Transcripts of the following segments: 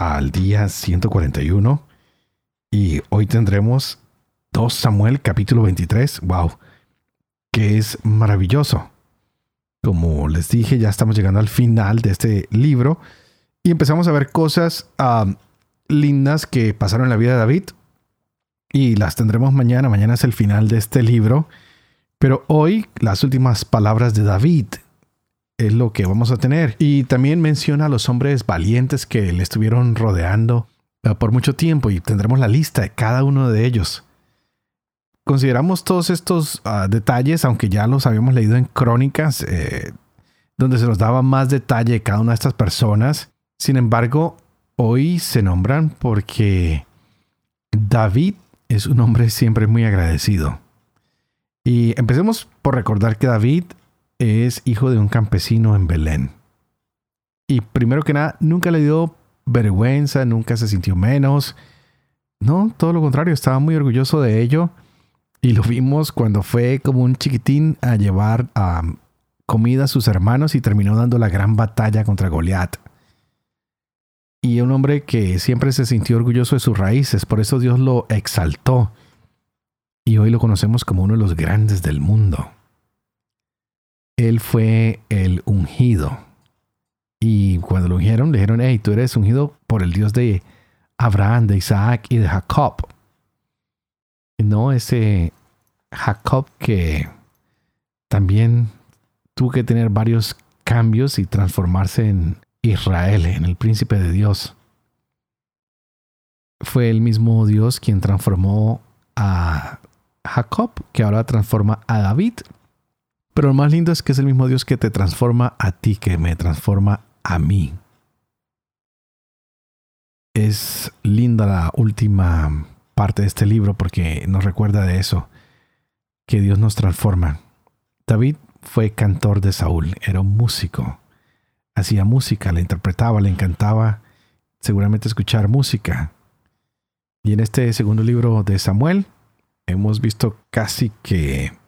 al día 141 y hoy tendremos 2 Samuel capítulo 23, wow, que es maravilloso. Como les dije, ya estamos llegando al final de este libro y empezamos a ver cosas ah, lindas que pasaron en la vida de David y las tendremos mañana. Mañana es el final de este libro. Pero hoy las últimas palabras de David es lo que vamos a tener. Y también menciona a los hombres valientes que le estuvieron rodeando eh, por mucho tiempo y tendremos la lista de cada uno de ellos. Consideramos todos estos ah, detalles, aunque ya los habíamos leído en crónicas, eh, donde se nos daba más detalle de cada una de estas personas. Sin embargo, hoy se nombran porque David es un hombre siempre muy agradecido. Y empecemos por recordar que David es hijo de un campesino en Belén. Y primero que nada, nunca le dio vergüenza, nunca se sintió menos. No, todo lo contrario, estaba muy orgulloso de ello. Y lo vimos cuando fue como un chiquitín a llevar comida a sus hermanos y terminó dando la gran batalla contra Goliat. Y un hombre que siempre se sintió orgulloso de sus raíces, por eso Dios lo exaltó. Y hoy lo conocemos como uno de los grandes del mundo él fue el ungido. Y cuando lo ungieron, le dijeron, hey, tú eres ungido por el Dios de Abraham, de Isaac y de Jacob. No ese Jacob que también tuvo que tener varios cambios y transformarse en Israel, en el príncipe de Dios. Fue el mismo Dios quien transformó a Jacob, que ahora transforma a David pero lo más lindo es que es el mismo Dios que te transforma a ti, que me transforma a mí. Es linda la última parte de este libro porque nos recuerda de eso, que Dios nos transforma. David fue cantor de Saúl, era un músico, hacía música, la interpretaba, le encantaba seguramente escuchar música. Y en este segundo libro de Samuel hemos visto casi que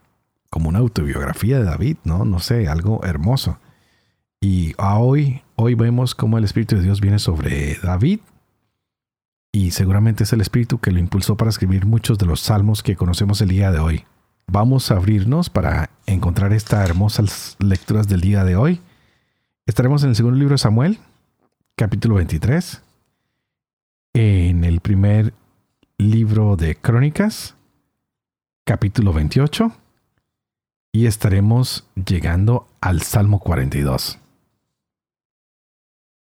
como una autobiografía de David, ¿no? No sé, algo hermoso. Y hoy, hoy vemos cómo el Espíritu de Dios viene sobre David y seguramente es el Espíritu que lo impulsó para escribir muchos de los salmos que conocemos el día de hoy. Vamos a abrirnos para encontrar estas hermosas lecturas del día de hoy. Estaremos en el segundo libro de Samuel, capítulo 23, en el primer libro de Crónicas, capítulo 28, y estaremos llegando al Salmo 42.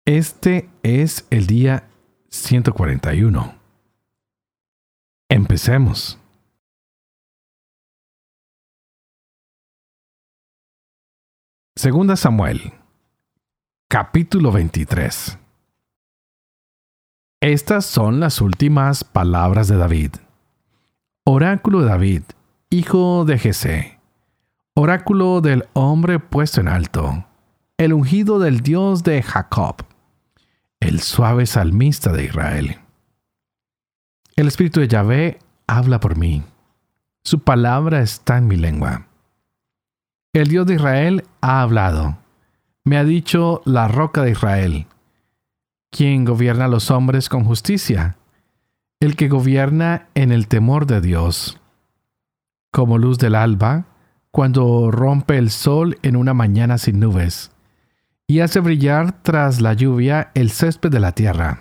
Este es el día 141. Empecemos. Segunda Samuel, capítulo 23. Estas son las últimas palabras de David. Oráculo de David, hijo de Jesé Oráculo del hombre puesto en alto, el ungido del Dios de Jacob, el suave salmista de Israel. El Espíritu de Yahvé habla por mí. Su palabra está en mi lengua. El Dios de Israel ha hablado. Me ha dicho la roca de Israel. quien gobierna a los hombres con justicia? El que gobierna en el temor de Dios. Como luz del alba, cuando rompe el sol en una mañana sin nubes, y hace brillar tras la lluvia el césped de la tierra.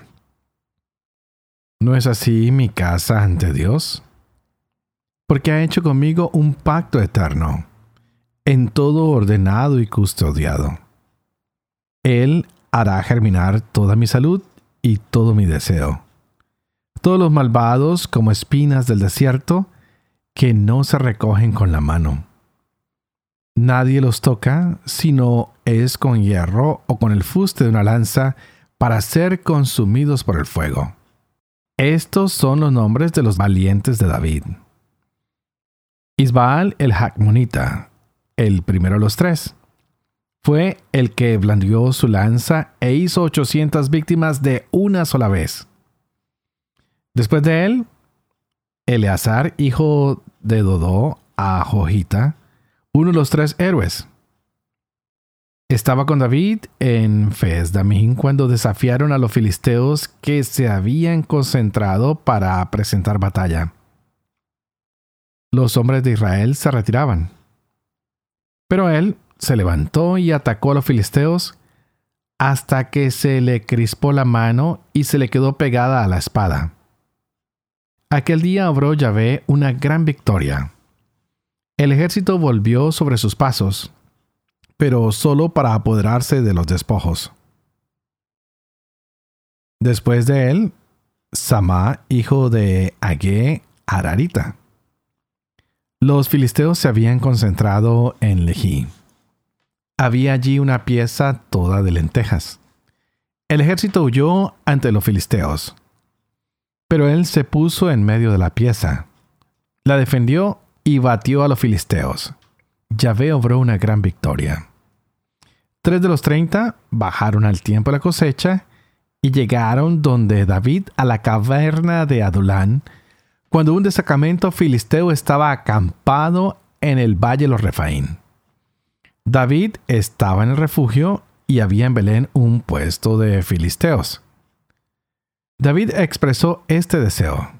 ¿No es así mi casa ante Dios? Porque ha hecho conmigo un pacto eterno, en todo ordenado y custodiado. Él hará germinar toda mi salud y todo mi deseo. Todos los malvados como espinas del desierto que no se recogen con la mano Nadie los toca, sino es con hierro o con el fuste de una lanza para ser consumidos por el fuego. Estos son los nombres de los valientes de David. Isbaal el Hakmonita, el primero de los tres, fue el que blandió su lanza e hizo 800 víctimas de una sola vez. Después de él, Eleazar, hijo de Dodó, a Jojita, uno de los tres héroes. Estaba con David en Fesdamín cuando desafiaron a los filisteos que se habían concentrado para presentar batalla. Los hombres de Israel se retiraban. Pero él se levantó y atacó a los filisteos hasta que se le crispó la mano y se le quedó pegada a la espada. Aquel día obró Yahvé una gran victoria. El ejército volvió sobre sus pasos pero solo para apoderarse de los despojos. Después de él, Samá, hijo de Agé, Ararita. Los filisteos se habían concentrado en Lejí. Había allí una pieza toda de lentejas. El ejército huyó ante los filisteos, pero él se puso en medio de la pieza, la defendió y batió a los filisteos. Yahvé obró una gran victoria. Tres de los treinta bajaron al tiempo de la cosecha y llegaron donde David a la caverna de Adulán, cuando un destacamento filisteo estaba acampado en el valle de los Refaín. David estaba en el refugio y había en Belén un puesto de filisteos. David expresó este deseo.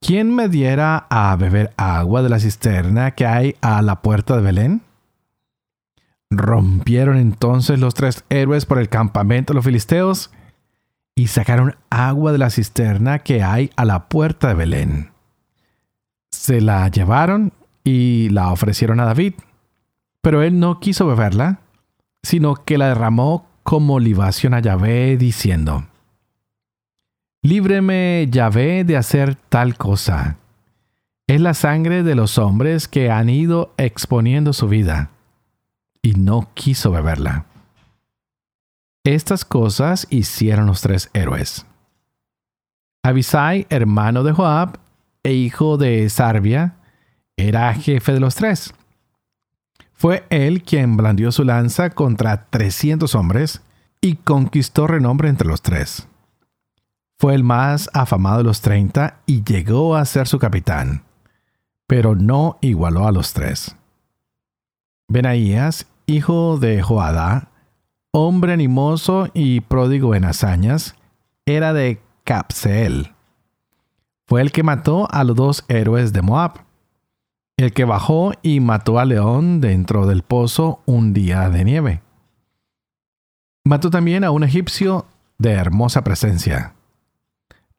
¿Quién me diera a beber agua de la cisterna que hay a la puerta de Belén? Rompieron entonces los tres héroes por el campamento de los filisteos y sacaron agua de la cisterna que hay a la puerta de Belén. Se la llevaron y la ofrecieron a David, pero él no quiso beberla, sino que la derramó como libación a Yahvé, diciendo, Líbreme, Yahvé, de hacer tal cosa. Es la sangre de los hombres que han ido exponiendo su vida. Y no quiso beberla. Estas cosas hicieron los tres héroes. Abisai, hermano de Joab e hijo de Sarbia, era jefe de los tres. Fue él quien blandió su lanza contra trescientos hombres y conquistó renombre entre los tres. Fue el más afamado de los treinta y llegó a ser su capitán, pero no igualó a los tres. Benaías, hijo de Joadá, hombre animoso y pródigo en hazañas, era de Capseel. Fue el que mató a los dos héroes de Moab, el que bajó y mató al león dentro del pozo un día de nieve. Mató también a un egipcio de hermosa presencia.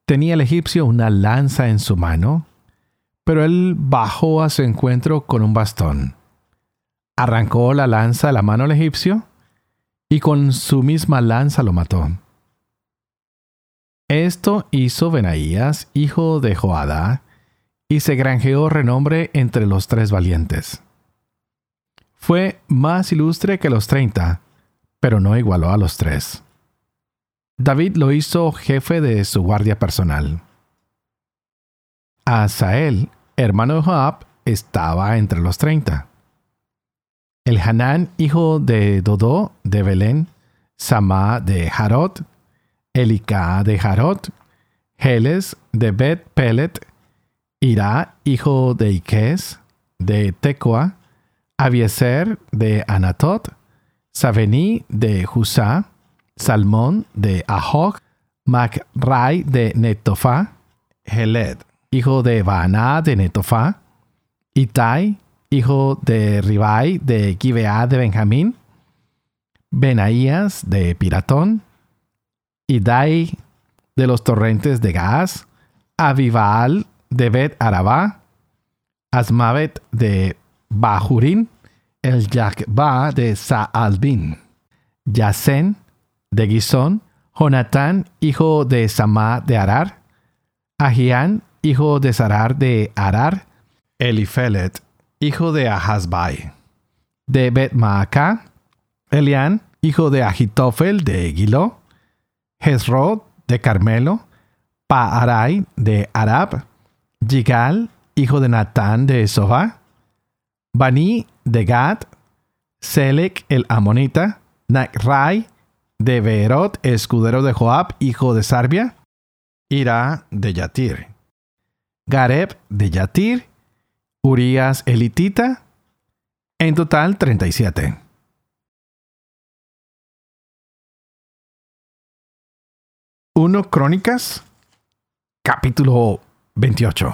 Tenía el egipcio una lanza en su mano, pero él bajó a su encuentro con un bastón. Arrancó la lanza de la mano al egipcio y con su misma lanza lo mató. Esto hizo Benaías, hijo de Joadá, y se granjeó renombre entre los tres valientes. Fue más ilustre que los treinta, pero no igualó a los tres. David lo hizo jefe de su guardia personal. Asael, hermano de Joab, estaba entre los treinta. El Hanán, hijo de Dodó de Belén, Samá de Jarot, Elicá de Jarot, Heles de Bet Pelet, Ira, hijo de Iques, de Tecoa, Abieser de Anatot, Savení de Husá, Salmón de Ahog, Macrai de Netofa, Heled, hijo de Baaná de Netofa, Itai, hijo de Ribai de Gibeá de Benjamín, Benaías de Piratón, Idai de los torrentes de Gaz, Avival de Bet Arabá, Asmavet de Bahurín, el Yakba de Saalbin, Yasen de Gizón, Jonatán, hijo de Samá de Arar, Ahián, hijo de Sarar de Arar, Elifelet, hijo de Ahasbai, de Bet Maaca, Elián, hijo de Agitofel de Gilo, Hezrod de Carmelo, Paarai de Arab, Yigal, hijo de Natán de Soba, Bani de Gad, Selec el Amonita, Nakrai de Beerot, escudero de Joab, hijo de Sarbia, Ira de Yatir, Gareb de Yatir, Urias elitita, en total 37. Uno Crónicas, capítulo 28.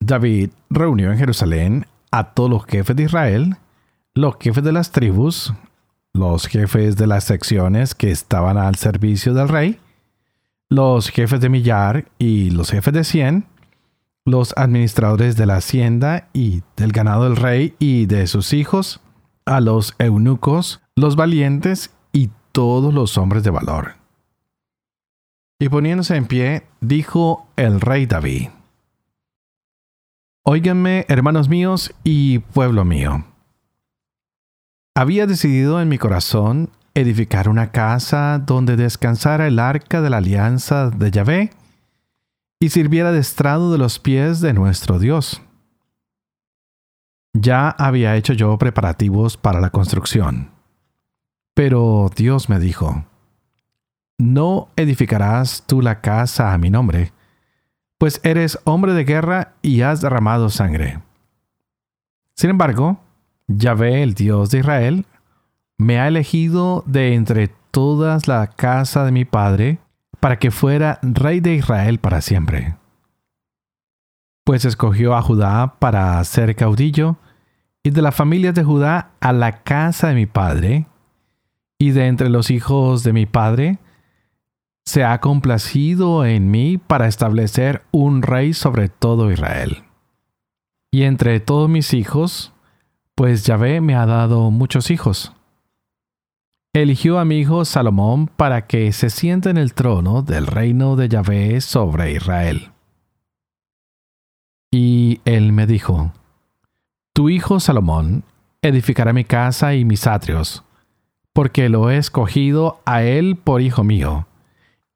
David reunió en Jerusalén a todos los jefes de Israel, los jefes de las tribus, los jefes de las secciones que estaban al servicio del rey, los jefes de millar y los jefes de cien, los administradores de la hacienda y del ganado del rey y de sus hijos, a los eunucos, los valientes y todos los hombres de valor. Y poniéndose en pie, dijo el rey David, Óiganme, hermanos míos y pueblo mío. Había decidido en mi corazón edificar una casa donde descansara el arca de la alianza de Yahvé y sirviera de estrado de los pies de nuestro Dios. Ya había hecho yo preparativos para la construcción. Pero Dios me dijo, No edificarás tú la casa a mi nombre, pues eres hombre de guerra y has derramado sangre. Sin embargo, Yahvé, el Dios de Israel, me ha elegido de entre todas la casa de mi padre para que fuera rey de Israel para siempre. Pues escogió a Judá para ser caudillo, y de la familia de Judá a la casa de mi padre, y de entre los hijos de mi padre, se ha complacido en mí para establecer un rey sobre todo Israel. Y entre todos mis hijos, pues Yahvé me ha dado muchos hijos eligió a mi hijo Salomón para que se siente en el trono del reino de Yahvé sobre Israel. Y él me dijo, Tu hijo Salomón edificará mi casa y mis atrios, porque lo he escogido a él por hijo mío,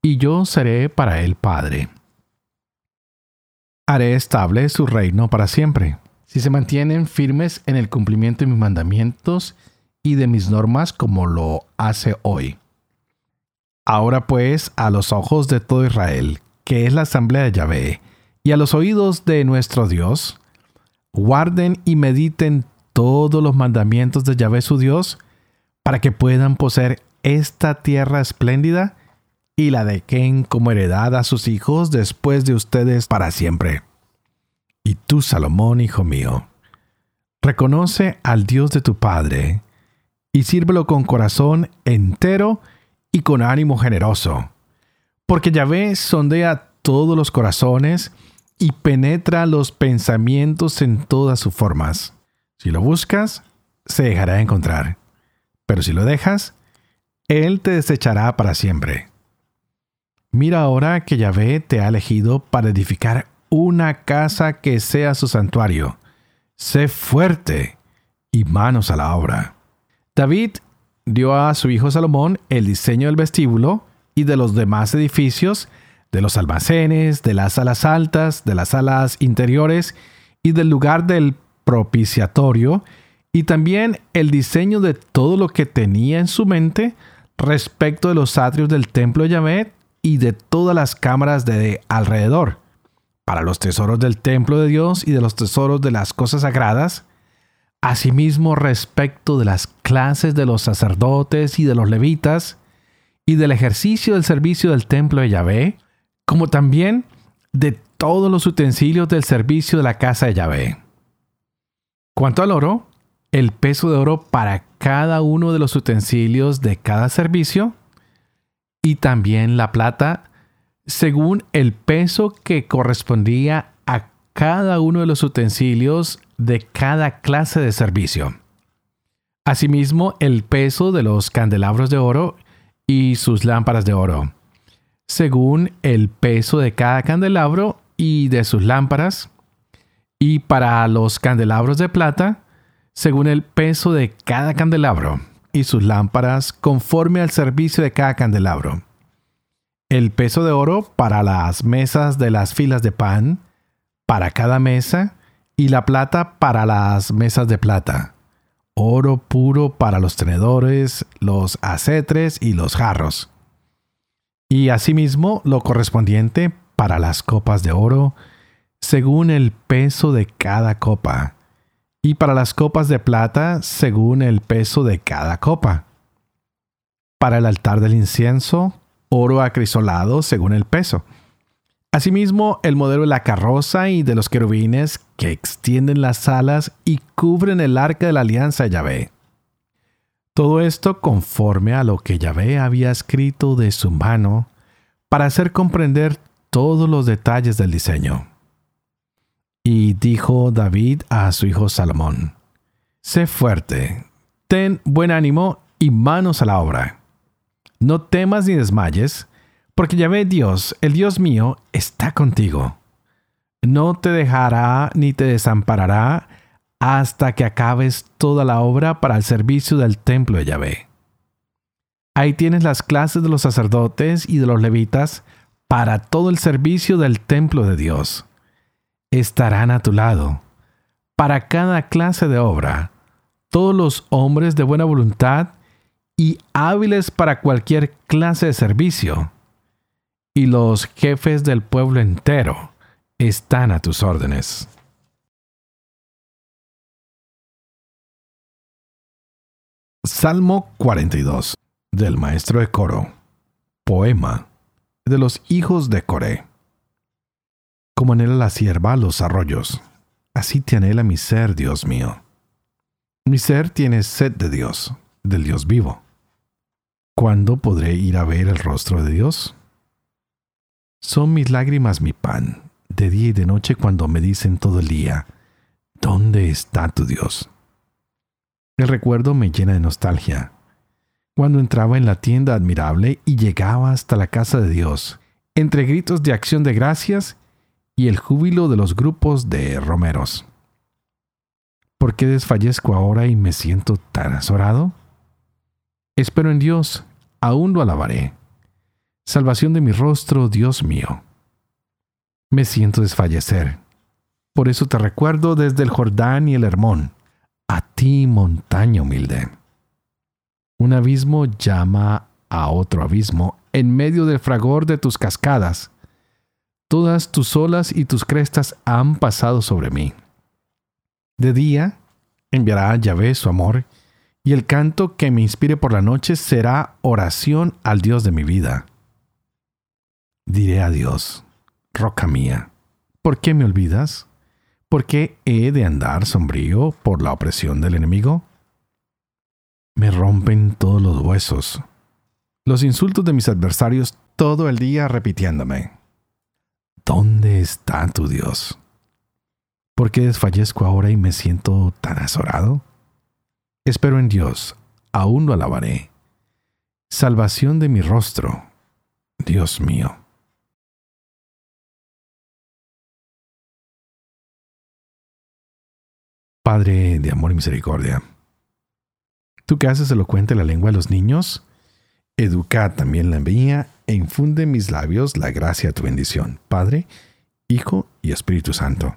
y yo seré para él padre. Haré estable su reino para siempre, si se mantienen firmes en el cumplimiento de mis mandamientos y de mis normas como lo hace hoy. Ahora pues, a los ojos de todo Israel, que es la asamblea de Yahvé, y a los oídos de nuestro Dios, guarden y mediten todos los mandamientos de Yahvé su Dios, para que puedan poseer esta tierra espléndida y la dequen como heredad a sus hijos después de ustedes para siempre. Y tú, Salomón, hijo mío, reconoce al Dios de tu Padre, y sírvelo con corazón entero y con ánimo generoso. Porque Yahvé sondea todos los corazones y penetra los pensamientos en todas sus formas. Si lo buscas, se dejará encontrar. Pero si lo dejas, Él te desechará para siempre. Mira ahora que Yahvé te ha elegido para edificar una casa que sea su santuario. Sé fuerte y manos a la obra. David dio a su hijo Salomón el diseño del vestíbulo y de los demás edificios, de los almacenes, de las salas altas, de las salas interiores y del lugar del propiciatorio, y también el diseño de todo lo que tenía en su mente respecto de los atrios del templo de Yahvé y de todas las cámaras de alrededor, para los tesoros del templo de Dios y de los tesoros de las cosas sagradas, Asimismo, respecto de las clases de los sacerdotes y de los levitas, y del ejercicio del servicio del templo de Yahvé, como también de todos los utensilios del servicio de la casa de Yahvé. Cuanto al oro, el peso de oro para cada uno de los utensilios de cada servicio, y también la plata, según el peso que correspondía a cada uno de los utensilios de cada clase de servicio. Asimismo, el peso de los candelabros de oro y sus lámparas de oro, según el peso de cada candelabro y de sus lámparas, y para los candelabros de plata, según el peso de cada candelabro y sus lámparas conforme al servicio de cada candelabro. El peso de oro para las mesas de las filas de pan, para cada mesa, y la plata para las mesas de plata. Oro puro para los tenedores, los acetres y los jarros. Y asimismo lo correspondiente para las copas de oro, según el peso de cada copa, y para las copas de plata, según el peso de cada copa. Para el altar del incienso, oro acrisolado según el peso. Asimismo, el modelo de la carroza y de los querubines que extienden las alas y cubren el arca de la alianza de Yahvé. Todo esto conforme a lo que Yahvé había escrito de su mano para hacer comprender todos los detalles del diseño. Y dijo David a su hijo Salomón, Sé fuerte, ten buen ánimo y manos a la obra no temas ni desmayes, porque Yahvé Dios, el Dios mío, está contigo. No te dejará ni te desamparará hasta que acabes toda la obra para el servicio del templo de Yahvé. Ahí tienes las clases de los sacerdotes y de los levitas para todo el servicio del templo de Dios. Estarán a tu lado. Para cada clase de obra, todos los hombres de buena voluntad y hábiles para cualquier clase de servicio. Y los jefes del pueblo entero están a tus órdenes. Salmo 42 del maestro de coro. Poema de los hijos de Coré. Como anhela la sierva los arroyos, así te anhela mi ser, Dios mío. Mi ser tiene sed de Dios, del Dios vivo. ¿Cuándo podré ir a ver el rostro de Dios? Son mis lágrimas mi pan, de día y de noche cuando me dicen todo el día, ¿dónde está tu Dios? El recuerdo me llena de nostalgia. Cuando entraba en la tienda admirable y llegaba hasta la casa de Dios, entre gritos de acción de gracias y el júbilo de los grupos de romeros. ¿Por qué desfallezco ahora y me siento tan azorado? Espero en Dios, aún lo alabaré. Salvación de mi rostro, Dios mío. Me siento desfallecer. Por eso te recuerdo desde el Jordán y el Hermón, a ti montaña humilde. Un abismo llama a otro abismo en medio del fragor de tus cascadas. Todas tus olas y tus crestas han pasado sobre mí. De día enviará Yahvé su amor y el canto que me inspire por la noche será oración al Dios de mi vida. Diré a Dios, roca mía, ¿por qué me olvidas? ¿Por qué he de andar sombrío por la opresión del enemigo? Me rompen todos los huesos, los insultos de mis adversarios todo el día repitiéndome. ¿Dónde está tu Dios? ¿Por qué desfallezco ahora y me siento tan azorado? Espero en Dios, aún lo alabaré. Salvación de mi rostro, Dios mío. Padre de amor y misericordia, tú que haces elocuente la lengua de los niños, educa también la mía e infunde en mis labios la gracia de tu bendición, Padre, Hijo y Espíritu Santo.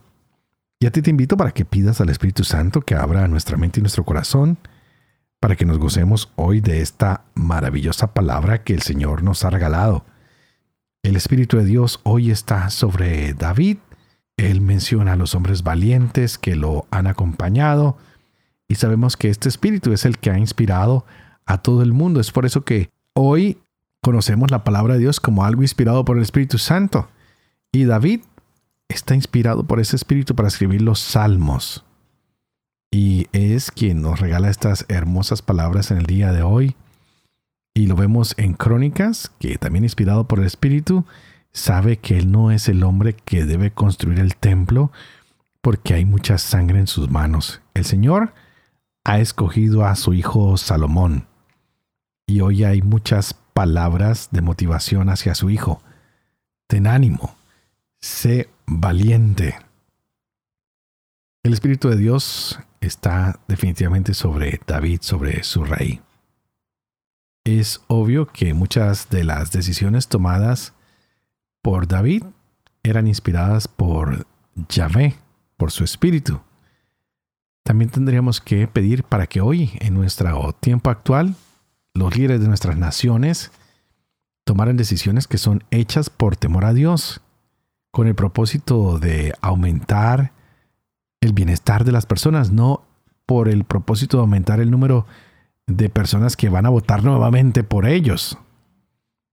Y a ti te invito para que pidas al Espíritu Santo que abra nuestra mente y nuestro corazón para que nos gocemos hoy de esta maravillosa palabra que el Señor nos ha regalado. El Espíritu de Dios hoy está sobre David. Él menciona a los hombres valientes que lo han acompañado y sabemos que este Espíritu es el que ha inspirado a todo el mundo. Es por eso que hoy conocemos la palabra de Dios como algo inspirado por el Espíritu Santo. Y David está inspirado por ese espíritu para escribir los salmos. Y es quien nos regala estas hermosas palabras en el día de hoy. Y lo vemos en Crónicas, que también inspirado por el espíritu, sabe que él no es el hombre que debe construir el templo porque hay mucha sangre en sus manos. El Señor ha escogido a su hijo Salomón. Y hoy hay muchas palabras de motivación hacia su hijo. Ten ánimo, sé valiente. El Espíritu de Dios está definitivamente sobre David, sobre su rey. es obvio que muchas de las decisiones tomadas por David eran inspiradas por Yahvé, por su espíritu. También tendríamos que pedir para que hoy, en nuestro tiempo actual, los líderes de nuestras naciones tomaran decisiones que son hechas por temor a Dios, con el propósito de aumentar el bienestar de las personas, no por el propósito de aumentar el número de personas que van a votar nuevamente por ellos,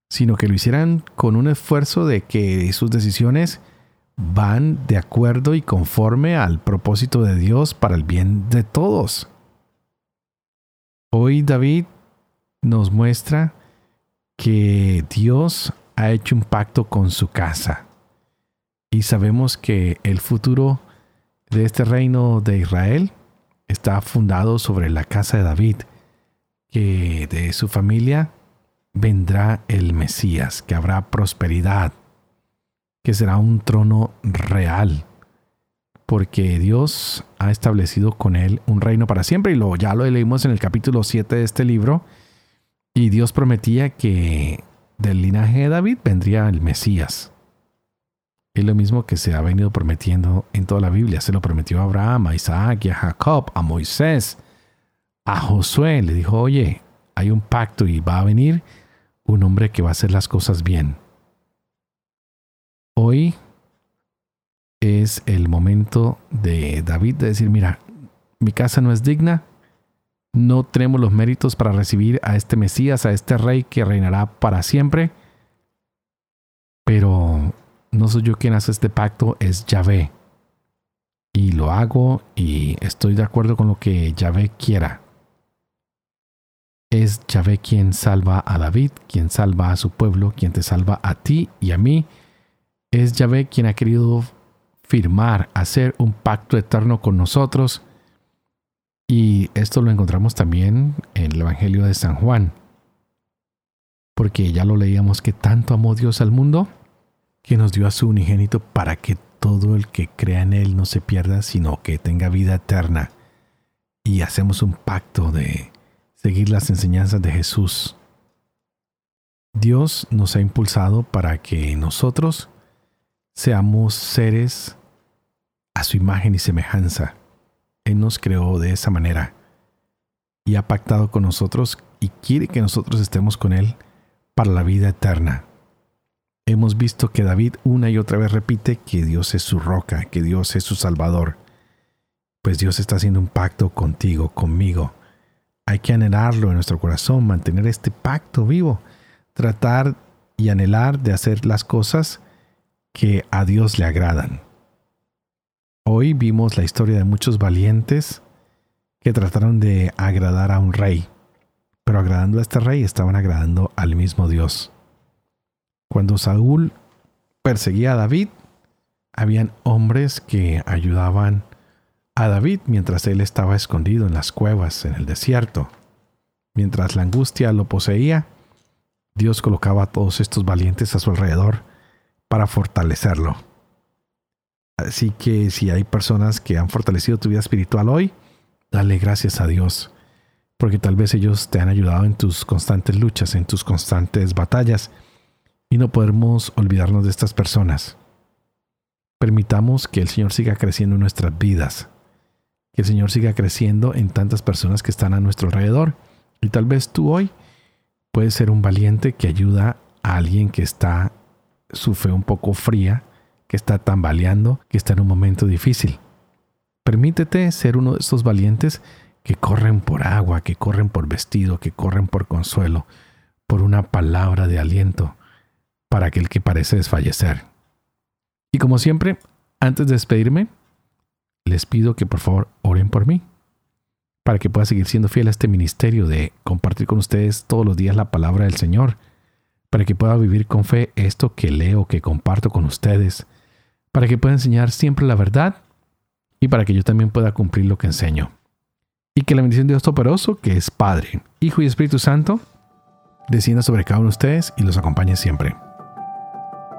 sino que lo hicieran con un esfuerzo de que sus decisiones van de acuerdo y conforme al propósito de Dios para el bien de todos. Hoy David nos muestra que Dios ha hecho un pacto con su casa y sabemos que el futuro de este reino de Israel está fundado sobre la casa de David que de su familia vendrá el Mesías, que habrá prosperidad, que será un trono real, porque Dios ha establecido con él un reino para siempre, y lo, ya lo leímos en el capítulo 7 de este libro, y Dios prometía que del linaje de David vendría el Mesías. Es lo mismo que se ha venido prometiendo en toda la Biblia. Se lo prometió a Abraham, a Isaac y a Jacob, a Moisés, a Josué le dijo, oye, hay un pacto y va a venir un hombre que va a hacer las cosas bien. Hoy es el momento de David de decir, mira, mi casa no es digna, no tenemos los méritos para recibir a este Mesías, a este rey que reinará para siempre, pero no soy yo quien hace este pacto, es Yahvé. Y lo hago y estoy de acuerdo con lo que Yahvé quiera. Es Yahvé quien salva a David, quien salva a su pueblo, quien te salva a ti y a mí. Es Yahvé quien ha querido firmar, hacer un pacto eterno con nosotros. Y esto lo encontramos también en el Evangelio de San Juan. Porque ya lo leíamos que tanto amó Dios al mundo que nos dio a su unigénito para que todo el que crea en Él no se pierda, sino que tenga vida eterna. Y hacemos un pacto de seguir las enseñanzas de Jesús. Dios nos ha impulsado para que nosotros seamos seres a su imagen y semejanza. Él nos creó de esa manera y ha pactado con nosotros y quiere que nosotros estemos con Él para la vida eterna. Hemos visto que David una y otra vez repite que Dios es su roca, que Dios es su salvador. Pues Dios está haciendo un pacto contigo, conmigo hay que anhelarlo en nuestro corazón, mantener este pacto vivo, tratar y anhelar de hacer las cosas que a Dios le agradan. Hoy vimos la historia de muchos valientes que trataron de agradar a un rey, pero agradando a este rey estaban agradando al mismo Dios. Cuando Saúl perseguía a David, habían hombres que ayudaban a David mientras él estaba escondido en las cuevas en el desierto. Mientras la angustia lo poseía, Dios colocaba a todos estos valientes a su alrededor para fortalecerlo. Así que si hay personas que han fortalecido tu vida espiritual hoy, dale gracias a Dios, porque tal vez ellos te han ayudado en tus constantes luchas, en tus constantes batallas, y no podemos olvidarnos de estas personas. Permitamos que el Señor siga creciendo en nuestras vidas, que el Señor siga creciendo en tantas personas que están a nuestro alrededor. Y tal vez tú hoy puedes ser un valiente que ayuda a alguien que está su fe un poco fría, que está tambaleando, que está en un momento difícil. Permítete ser uno de esos valientes que corren por agua, que corren por vestido, que corren por consuelo, por una palabra de aliento para aquel que parece desfallecer. Y como siempre, antes de despedirme, les pido que por favor oren por mí, para que pueda seguir siendo fiel a este ministerio de compartir con ustedes todos los días la palabra del Señor, para que pueda vivir con fe esto que leo, que comparto con ustedes, para que pueda enseñar siempre la verdad y para que yo también pueda cumplir lo que enseño. Y que la bendición de Dios Todopoderoso, que es Padre, Hijo y Espíritu Santo, descienda sobre cada uno de ustedes y los acompañe siempre.